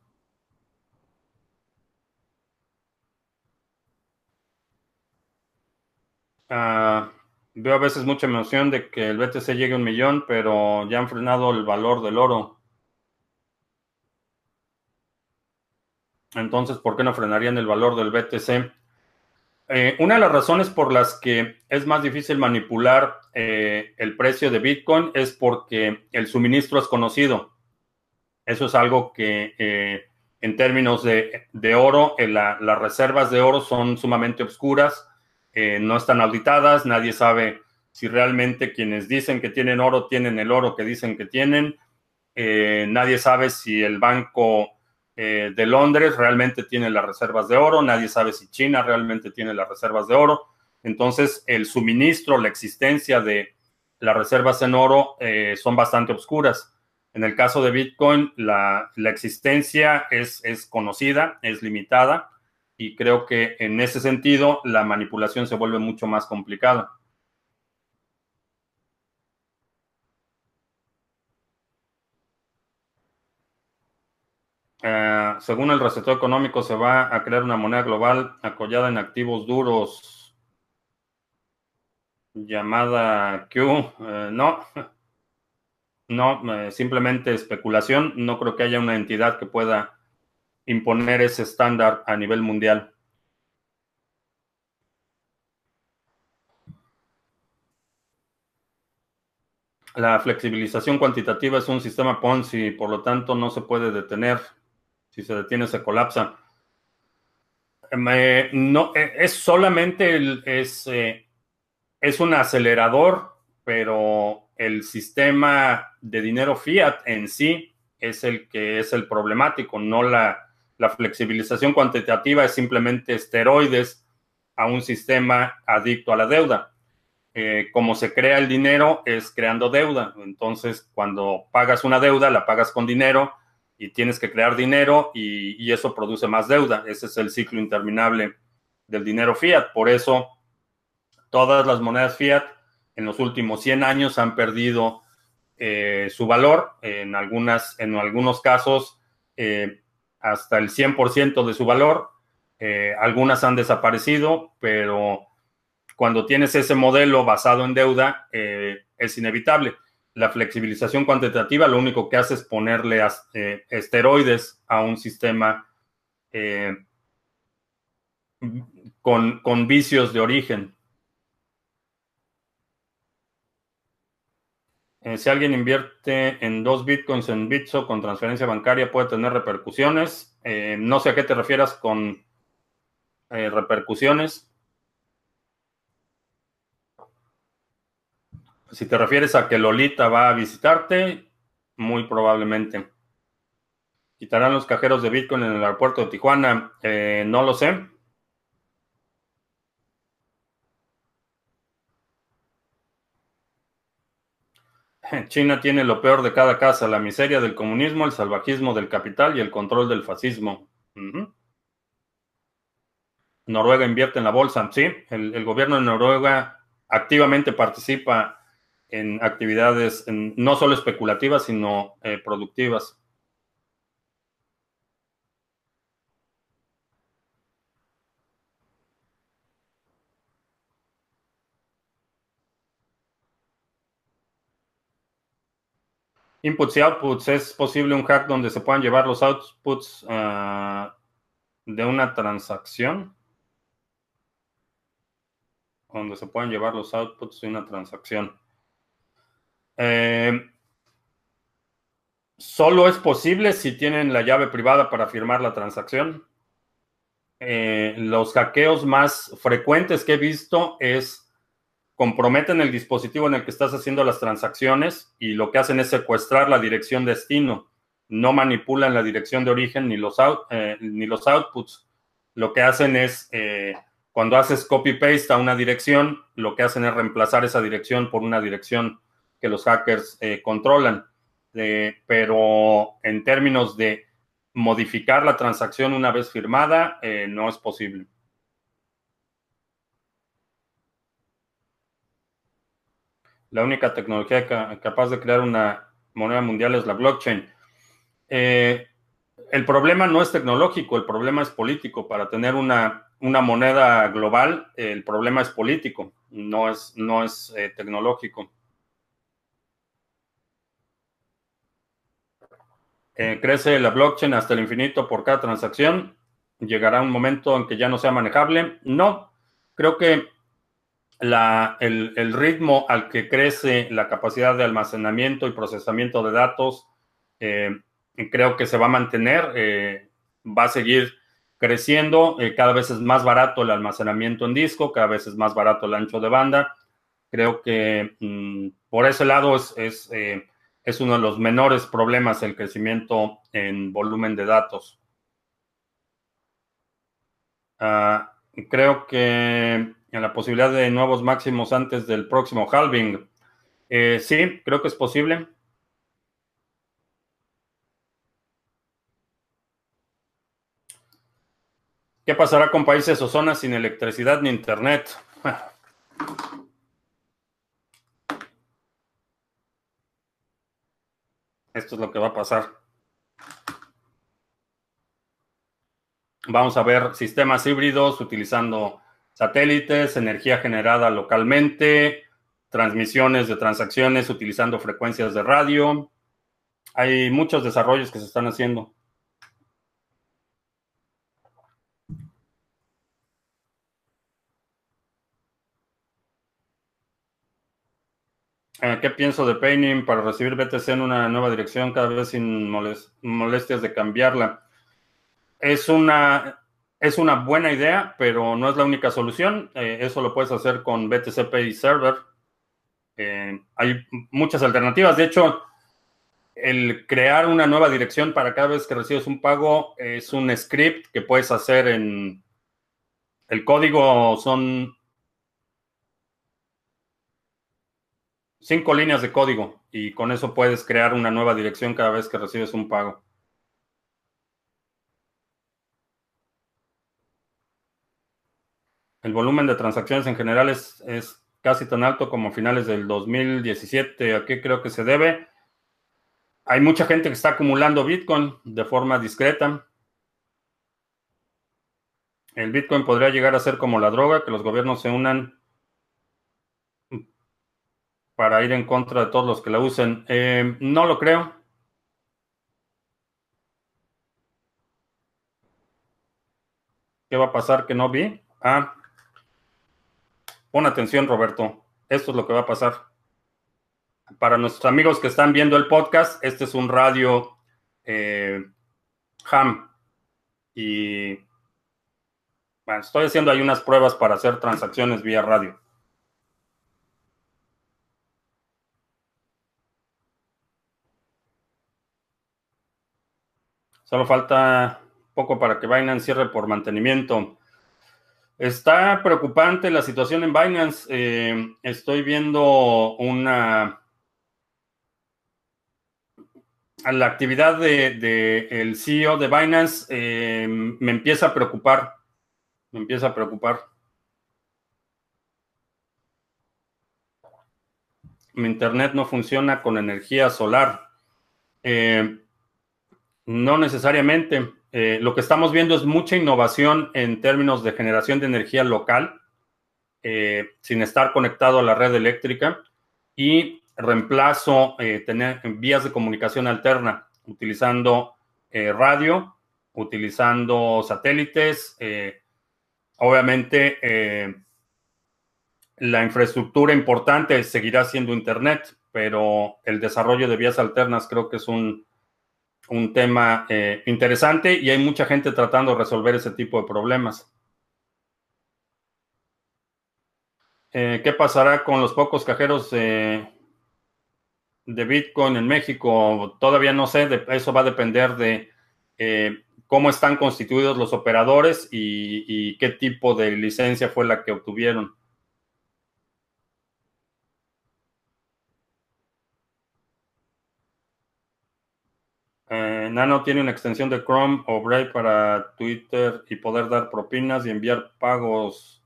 Ah, veo a veces mucha emoción de que el BTC llegue a un millón, pero ya han frenado el valor del oro. Entonces, ¿por qué no frenarían el valor del BTC? Eh, una de las razones por las que es más difícil manipular eh, el precio de Bitcoin es porque el suministro es conocido. Eso es algo que eh, en términos de, oro, las reservas de oro son sumamente oscuras, no están auditadas, nadie sabe si realmente quienes dicen que tienen oro tienen el oro que dicen que tienen, nadie sabe si el banco eh, de Londres realmente tiene las reservas de oro, nadie sabe si China realmente tiene las reservas de oro. Entonces, el suministro, la existencia de las reservas en oro eh, son bastante oscuras. En el caso de Bitcoin, la, existencia es, conocida, es limitada, y creo que en ese sentido la manipulación se vuelve mucho más complicada. Eh, según el recetado económico, se va a crear una moneda global acollada en activos duros llamada Q. Eh, no, (laughs) no, eh, simplemente especulación. No creo que haya una entidad que pueda imponer ese estándar a nivel mundial. La flexibilización cuantitativa es un sistema Ponzi, por lo tanto no se puede detener si se detiene se colapsa. no, e, es solamente es, eh, es un acelerador, pero el sistema de dinero fiat en sí es el que es el problemático, no la, la flexibilización cuantitativa es simplemente esteroides a un sistema adicto a la deuda. Eh, como se crea el dinero es creando deuda. Entonces, cuando pagas una deuda, la pagas con dinero y tienes que crear dinero y, eso produce más deuda. Ese es el ciclo interminable del dinero fiat. Por eso todas las monedas fiat en los últimos 100 años han perdido eh, su valor, en, algunas, en algunos casos eh, hasta el 100% de su valor. algunas han desaparecido, pero cuando tienes ese modelo basado en deuda, es inevitable. La flexibilización cuantitativa lo único que hace es ponerle esteroides a un sistema con, con vicios de origen. Eh, si alguien invierte en dos bitcoins en Bitso con transferencia bancaria, puede tener repercusiones. Eh, no sé a qué te refieras con eh, repercusiones. Si te refieres a que Lolita va a visitarte, muy probablemente. ¿Quitarán los cajeros de Bitcoin en el aeropuerto de Tijuana? no lo sé. (laughs) China tiene lo peor de cada casa, la miseria del comunismo, el salvajismo del capital y el control del fascismo. Noruega invierte en la bolsa. Sí, el, gobierno de Noruega activamente participa en actividades no solo especulativas, sino eh, productivas. Inputs y outputs. ¿Es posible un hack donde se puedan llevar los outputs ah, de una transacción? Donde se puedan llevar los outputs de una transacción. Eh, solo es posible si tienen la llave privada para firmar la transacción. Eh, los hackeos más frecuentes que he visto es comprometen el dispositivo en el que estás haciendo las transacciones y lo que hacen es secuestrar la dirección destino. No manipulan la dirección de origen ni los, eh, ni los outputs. Lo que hacen es, eh, cuando haces copy-paste a una dirección, lo que hacen es reemplazar esa dirección por una dirección que los hackers eh, controlan. pero en términos de modificar la transacción una vez firmada, no es posible. La única tecnología capaz de crear una moneda mundial es la blockchain. Eh, el problema no es tecnológico, el problema es político. Para tener una, una moneda global, el problema es político, no es, no es eh, tecnológico. Eh, crece la blockchain hasta el infinito por cada transacción. ¿Llegará un momento en que ya no sea manejable? No, creo que el, ritmo al que crece la capacidad de almacenamiento y procesamiento de datos, eh, creo que se va a mantener, eh, va a seguir creciendo, eh, cada vez es más barato el almacenamiento en disco, cada vez es más barato el ancho de banda. Creo que mm, por ese lado es, es, es, uno de los menores problemas el crecimiento en volumen de datos. Ah, creo que en la posibilidad de nuevos máximos antes del próximo halving. Eh, sí, creo que es posible. ¿Qué pasará con países o zonas sin electricidad ni internet? (laughs) Esto es lo que va a pasar. Vamos a ver sistemas híbridos utilizando satélites, energía generada localmente, transmisiones de transacciones utilizando frecuencias de radio. Hay muchos desarrollos que se están haciendo. Eh, ¿Qué pienso de Painting para recibir BTC en una nueva dirección cada vez sin molestias de cambiarla? Es una, es una buena idea, pero no es la única solución. Eh, eso lo puedes hacer con BTC Pay Server. Eh, hay muchas alternativas. De hecho, el crear una nueva dirección para cada vez que recibes un pago es un script que puedes hacer en... El código son cinco líneas de código y con eso puedes crear una nueva dirección cada vez que recibes un pago. El volumen de transacciones en general es, casi tan alto como finales del 2017. ¿A qué creo que se debe? Hay mucha gente que está acumulando Bitcoin de forma discreta. El Bitcoin podría llegar a ser como la droga, que los gobiernos se unan para ir en contra de todos los que la usen. Eh, no lo creo. ¿Qué va a pasar que no vi? Ah, pon atención, Roberto. Esto es lo que va a pasar. Para nuestros amigos que están viendo el podcast, este es un radio eh, ham. Y bueno, estoy haciendo ahí unas pruebas para hacer transacciones vía radio. Solo falta poco para que Binance cierre por mantenimiento. Está preocupante la situación en Binance. Eh, estoy viendo una... La actividad del de, el CEO de Binance eh, me empieza a preocupar. Me empieza a preocupar. Mi internet no funciona con energía solar. Eh, no necesariamente. Eh, lo que estamos viendo es mucha innovación en términos de generación de energía local, eh, sin estar conectado a la red eléctrica, y reemplazo, eh, tener vías de comunicación alterna, utilizando radio, utilizando satélites. obviamente, la infraestructura importante seguirá siendo Internet, pero el desarrollo de vías alternas creo que es un un tema eh, interesante y hay mucha gente tratando de resolver ese tipo de problemas. Eh, ¿Qué pasará con los pocos cajeros de Bitcoin en México? Todavía no sé, eso va a depender de eh, cómo están constituidos los operadores y qué tipo de licencia fue la que obtuvieron. Nano tiene una extensión de Chrome o Brave para Twitter y poder dar propinas y enviar pagos.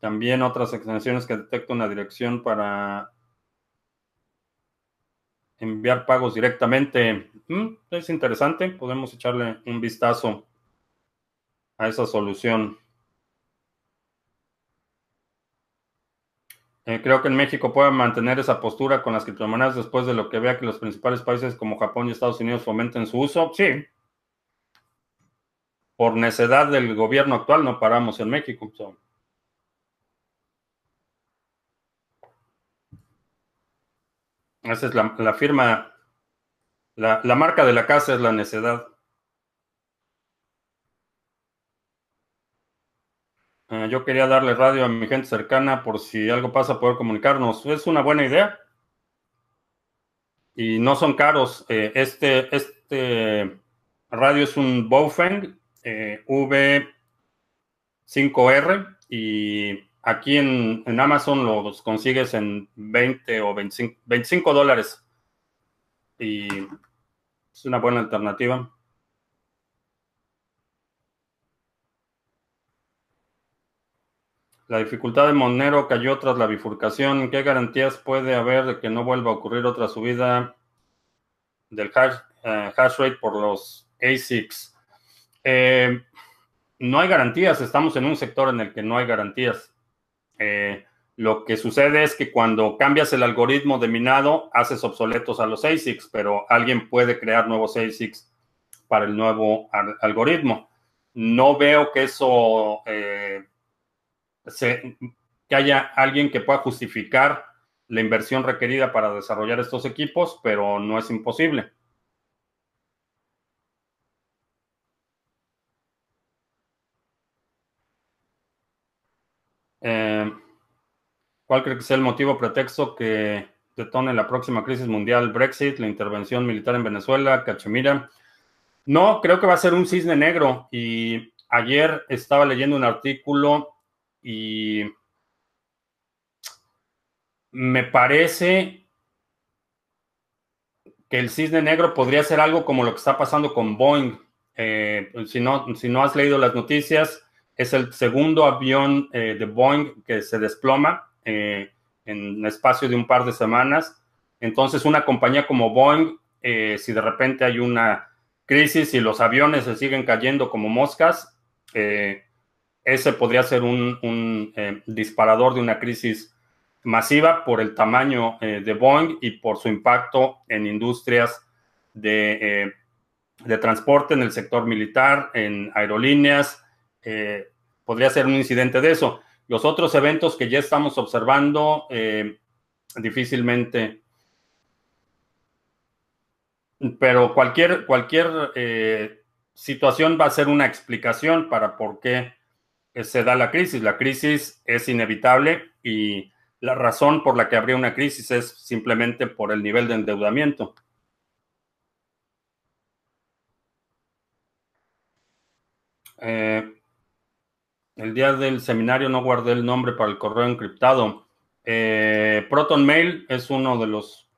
También otras extensiones que detectan una dirección para enviar pagos directamente. Mm, es interesante, podemos echarle un vistazo a esa solución. Eh, creo que en México pueda mantener esa postura con las criptomonedas después de lo que vea que los principales países como Japón y Estados Unidos fomenten su uso. Sí. Por necedad del gobierno actual no paramos en México. Esa es la, firma, la, la marca de la casa es la necedad. Eh, yo quería darle radio a mi gente cercana por si algo pasa, poder comunicarnos. Es una buena idea. Y no son caros. Eh, este, este radio es un Baofeng eh, V5R y aquí en, en, Amazon los consigues en 20 o 25, 25 dólares. Y es una buena alternativa. La dificultad de Monero cayó tras la bifurcación. ¿Qué garantías puede haber de que no vuelva a ocurrir otra subida del hash, eh, rate por los ASICs? Eh, no hay garantías. Estamos en un sector en el que no hay garantías. Eh, lo que sucede es que cuando cambias el algoritmo de minado, haces obsoletos a los ASICs, pero alguien puede crear nuevos ASICs para el nuevo algoritmo. No veo que eso que haya alguien que pueda justificar la inversión requerida para desarrollar estos equipos, pero no es imposible. Eh, ¿Cuál cree que sea el motivo pretexto que detone la próxima crisis mundial? Brexit, la intervención militar en Venezuela, Cachemira. No, creo que va a ser un cisne negro. Y ayer estaba leyendo un artículo y me parece que el cisne negro podría ser algo como lo que está pasando con Boeing. Eh, si, no, si no has leído las noticias, es el segundo avión eh, de Boeing que se desploma en en espacio de un par de semanas. Entonces, una compañía como Boeing, si de repente hay una crisis y los aviones se siguen cayendo como moscas, ese podría ser un, disparador de una crisis masiva por el tamaño de Boeing y por su impacto en industrias de de transporte en el sector militar, en aerolíneas. Eh, podría ser un incidente de eso. Los otros eventos que ya estamos observando, eh, difícilmente. Pero cualquier, eh, situación va a ser una explicación para por qué se da la crisis. La crisis es inevitable y la razón por la que habría una crisis es simplemente por el nivel de endeudamiento. Eh, el día del seminario no guardé el nombre para el correo encriptado. Eh, Proton Mail es uno de los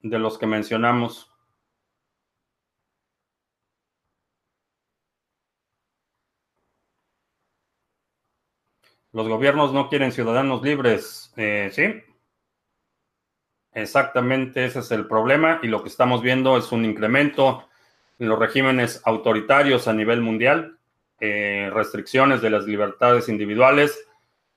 de los que mencionamos. Los gobiernos no quieren ciudadanos libres, eh, ¿sí? Exactamente ese es el problema y lo que estamos viendo es un incremento los regímenes autoritarios a nivel mundial, eh, restricciones de las libertades individuales,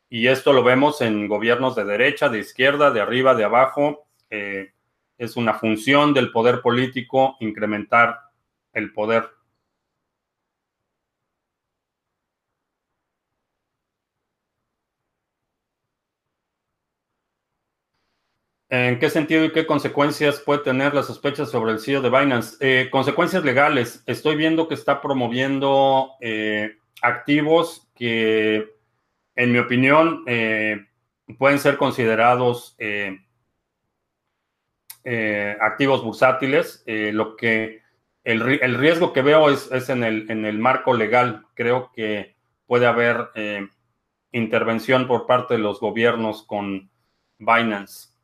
y esto lo vemos en gobiernos de derecha, de izquierda, de arriba, de abajo. Eh, es una función del poder político incrementar el poder. ¿En qué sentido y qué consecuencias puede tener la sospecha sobre el CEO de Binance? Eh, consecuencias legales. Estoy viendo que está promoviendo eh, activos que, en mi opinión, eh, pueden ser considerados activos bursátiles. lo que el, riesgo que veo es, en, el, marco legal. Creo que puede haber intervención por parte de los gobiernos con Binance.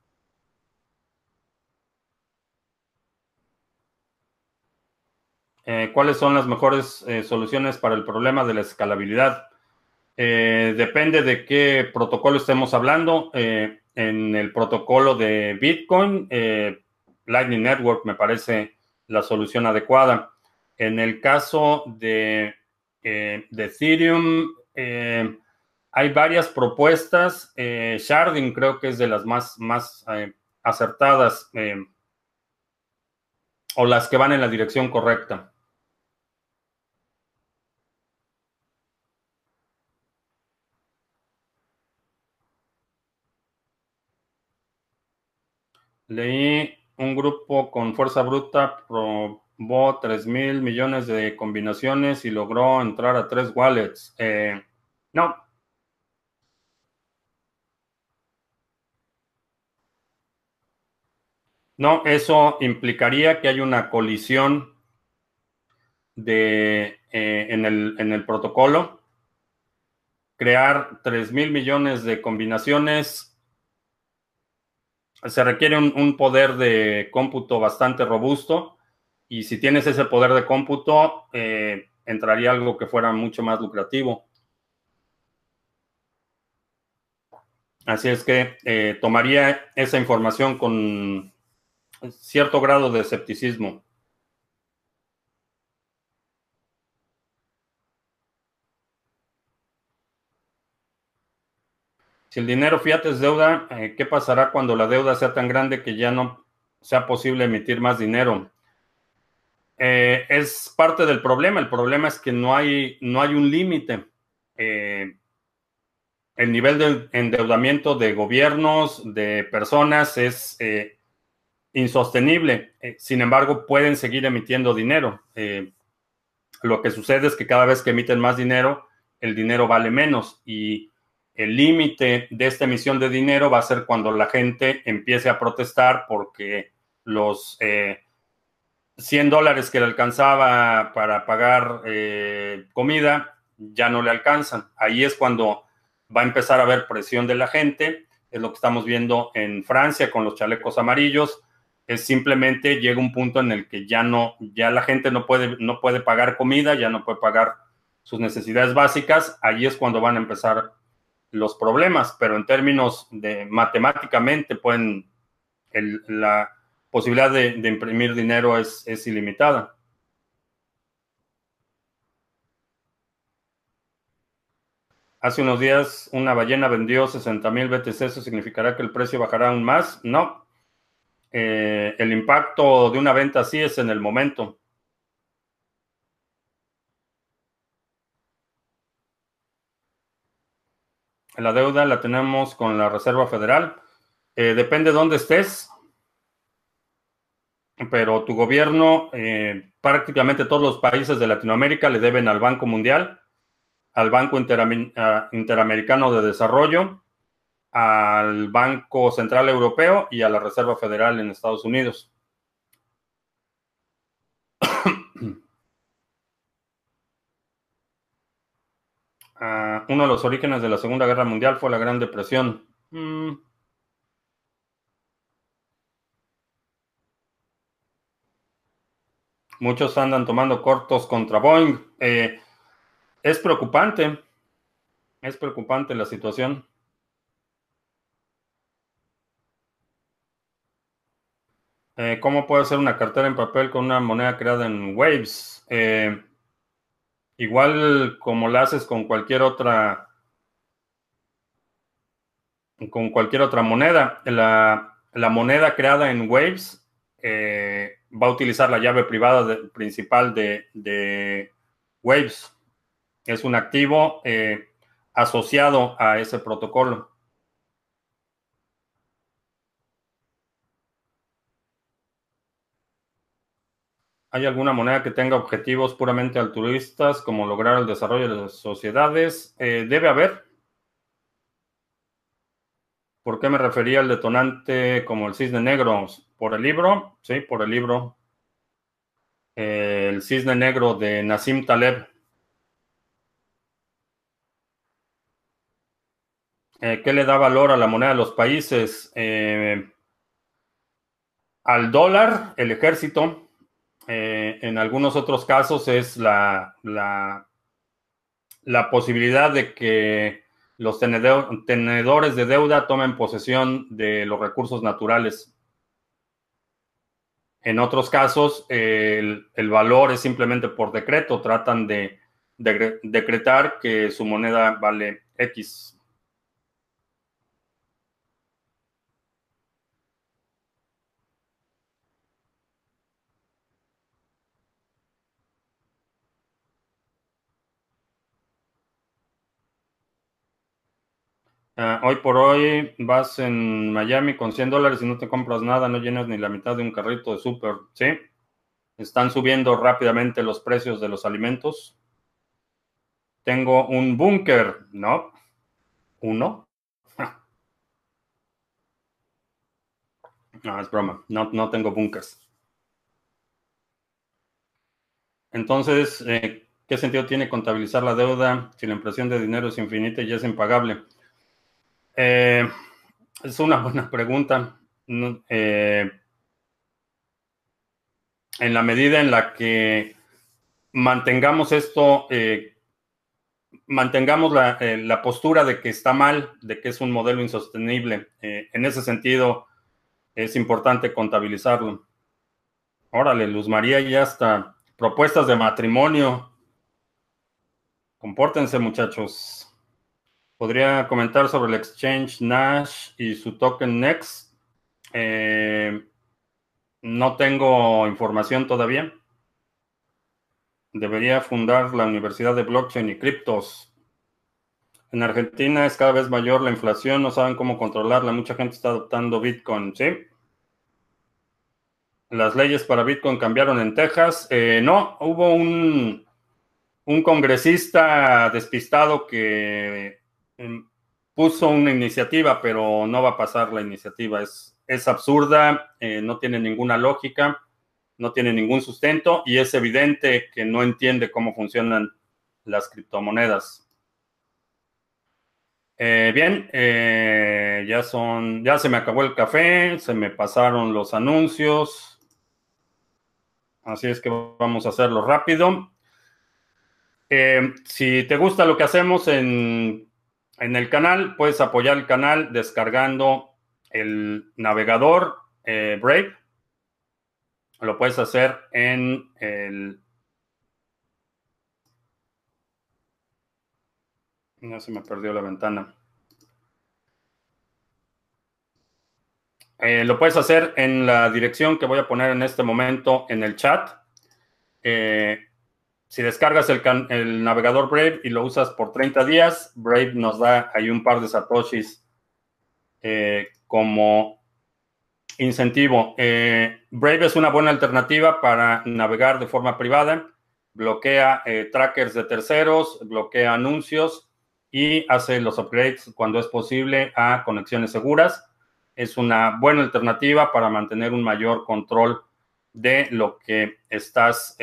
Eh, ¿Cuáles son las mejores eh, soluciones para el problema de la escalabilidad? Eh, depende de qué protocolo estemos hablando. en el protocolo de Bitcoin, Lightning Network me parece la solución adecuada. En el caso de, de Ethereum, hay varias propuestas. Sharding creo que es de las más, más acertadas o las que van en la dirección correcta. Leí un grupo con fuerza bruta probó 3 mil millones de combinaciones y logró entrar a tres wallets. Eh, no. No, eso implicaría que hay una colisión de, eh, en, el, en el protocolo. Crear 3 mil millones de combinaciones se requiere un, poder de cómputo bastante robusto y si tienes ese poder de cómputo, eh, entraría algo que fuera mucho más lucrativo. Así es que eh, tomaría esa información con cierto grado de escepticismo. Si el dinero fiat es deuda, eh, ¿qué pasará cuando la deuda sea tan grande que ya no sea posible emitir más dinero? Eh, es parte del problema. El problema es que no hay, no hay un límite. Eh, el nivel de endeudamiento de gobiernos, de personas, es insostenible. sin embargo, pueden seguir emitiendo dinero. lo que sucede es que cada vez que emiten más dinero, el dinero vale menos y el límite de esta emisión de dinero va a ser cuando la gente empiece a protestar porque los 100 eh, dólares que le alcanzaba para pagar eh, comida ya no le alcanzan. Ahí es cuando va a empezar a haber presión de la gente. Es lo que estamos viendo en Francia con los chalecos amarillos. Es simplemente llega un punto en el que ya no, ya la gente no puede, no puede pagar comida, ya no puede pagar sus necesidades básicas. Ahí es cuando van a empezar los problemas, pero en términos de matemáticamente pueden, la posibilidad de, imprimir dinero es, es ilimitada. Hace unos días una ballena vendió 60 mil BTC, ¿eso significará que el precio bajará aún más? No. Eh, el impacto de una venta así es en el momento. La deuda la tenemos con la Reserva Federal. Eh, depende de dónde estés, pero tu gobierno, eh, prácticamente todos los países de Latinoamérica le deben al Banco Mundial, al Banco Interamericano de Desarrollo, al Banco Central Europeo y a la Reserva Federal en Estados Unidos. Uno de los orígenes de la Segunda Guerra Mundial fue la Gran Depresión. Mm. Muchos andan tomando cortos contra Boeing. Eh, es preocupante. Es preocupante la situación. Eh, ¿Cómo puede ser una cartera en papel con una moneda creada en Waves? Eh, igual como la haces con cualquier otra con cualquier otra moneda. La, moneda creada en Waves eh, va a utilizar la llave privada principal de, Waves. Es un activo asociado a ese protocolo. ¿Hay alguna moneda que tenga objetivos puramente altruistas, como lograr el desarrollo de las sociedades? Eh, debe haber. ¿Por qué me refería al detonante como el cisne negro? ¿Por el libro? Sí, por el libro. Eh, el cisne negro de Nassim Taleb. Eh, ¿Qué le da valor a la moneda de los países? al dólar, el ejército, eh, en algunos otros casos es la, la, posibilidad de que los tenedores de deuda tomen posesión de los recursos naturales. En otros casos, el, valor es simplemente por decreto. Tratan de decretar que su moneda vale X. Ah, hoy por hoy vas en Miami con 100 dólares y no te compras nada, no llenas ni la mitad de un carrito de súper, ¿sí? Están subiendo rápidamente los precios de los alimentos. Tengo un búnker, ¿no? ¿Uno? (laughs) No, es broma, no, no tengo búnkers. Entonces, eh, ¿qué sentido tiene contabilizar la deuda si la impresión de dinero es infinita y es impagable? Eh, es una buena pregunta. Eh, en la medida en la que mantengamos esto, eh, mantengamos la, la, postura de que está mal, de que es un modelo insostenible, en ese sentido es importante contabilizarlo. Órale, Luz María, ya está. Propuestas de matrimonio. Compórtense, muchachos. Podría comentar sobre el exchange Nash y su token Next. Eh, no tengo información todavía. Debería fundar la Universidad de Blockchain y Criptos. En Argentina es cada vez mayor la inflación, no saben cómo controlarla. Mucha gente está adoptando Bitcoin, ¿sí? Las leyes para Bitcoin cambiaron en Texas. Eh, no, hubo un, un congresista despistado que puso una iniciativa, pero no va a pasar la iniciativa. Es, es absurda, eh, no tiene ninguna lógica, no tiene ningún sustento y es evidente que no entiende cómo funcionan las criptomonedas. Eh, bien, eh, ya son, ya se me acabó el café, se me pasaron los anuncios. Así es que vamos a hacerlo rápido. si te gusta lo que hacemos en En el canal puedes apoyar el canal descargando el navegador eh, Brave. Lo puedes hacer en el... No se me perdió la ventana. Eh, lo puedes hacer en la dirección que voy a poner en este momento en el chat. Eh, si descargas el, navegador Brave y lo usas por 30 días, Brave nos da ahí un par de satoshis eh, como incentivo. Eh, Brave es una buena alternativa para navegar de forma privada. Bloquea eh, trackers de terceros, bloquea anuncios y hace los upgrades cuando es posible a conexiones seguras. Es una buena alternativa para mantener un mayor control de lo que estás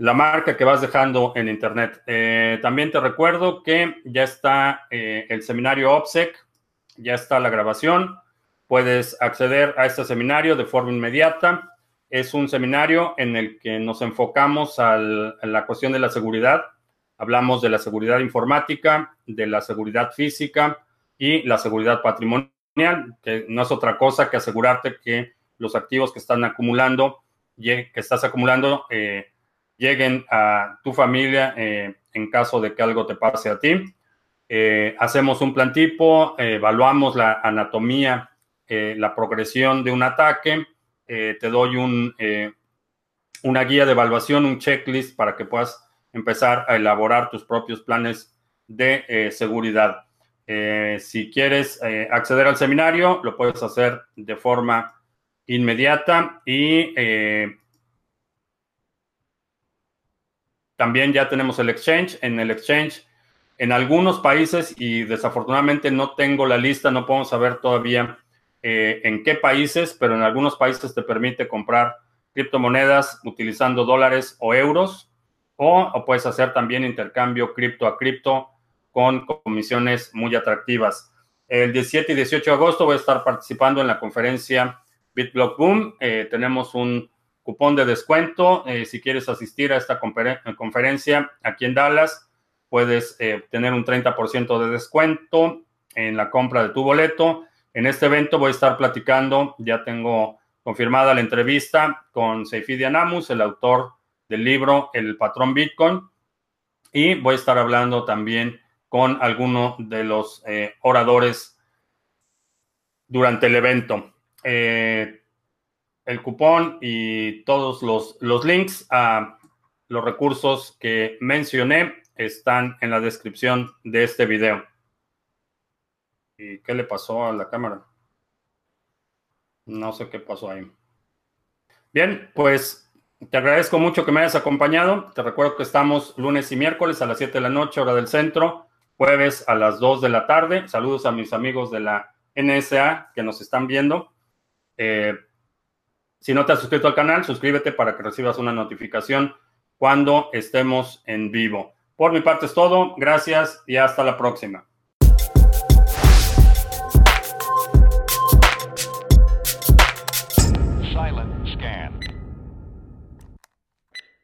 la marca que vas dejando en Internet. Eh, también te recuerdo que ya está eh, el seminario OPSEC, ya está la grabación. Puedes acceder a este seminario de forma inmediata. Es un seminario en el que nos enfocamos en la cuestión de la seguridad. Hablamos de la seguridad informática, de la seguridad física y la seguridad patrimonial, que no es otra cosa que asegurarte que los activos que están acumulando, que estás acumulando, eh, lleguen a tu familia eh, en caso de que algo te pase a ti. Eh, hacemos un plan tipo, evaluamos la anatomía, eh, la progresión de un ataque, te doy un, una guía de evaluación, un checklist para que puedas empezar a elaborar tus propios planes de seguridad. si quieres acceder al seminario, lo puedes hacer de forma inmediata y También ya tenemos el exchange. En el exchange, en algunos países, y desafortunadamente no tengo la lista, no podemos saber todavía eh, en qué países, pero en algunos países te permite comprar criptomonedas utilizando dólares o euros, o, puedes hacer también intercambio cripto a cripto con comisiones muy atractivas. El 17 y 18 de agosto voy a estar participando en la conferencia BitBlock Boom. Eh, tenemos un cupón de descuento. Eh, si quieres asistir a esta conferencia aquí en Dallas, puedes eh, tener un 30% de descuento en la compra de tu boleto. En este evento voy a estar platicando, ya tengo confirmada la entrevista con Seifi Anamus, el autor del libro El patrón Bitcoin, y voy a estar hablando también con alguno de los eh, oradores durante el evento. Eh, el cupón y todos los, los links a los recursos que mencioné están en la descripción de este video. ¿Y qué le pasó a la cámara? No sé qué pasó ahí. Bien, pues te agradezco mucho que me hayas acompañado. Te recuerdo que estamos lunes y miércoles a las 7 de la noche, hora del centro, jueves a las 2 de la tarde. Saludos a mis amigos de la NSA que nos están viendo. Eh, si no te has suscrito al canal, suscríbete para que recibas una notificación cuando estemos en vivo. Por mi parte es todo. Gracias y hasta la próxima.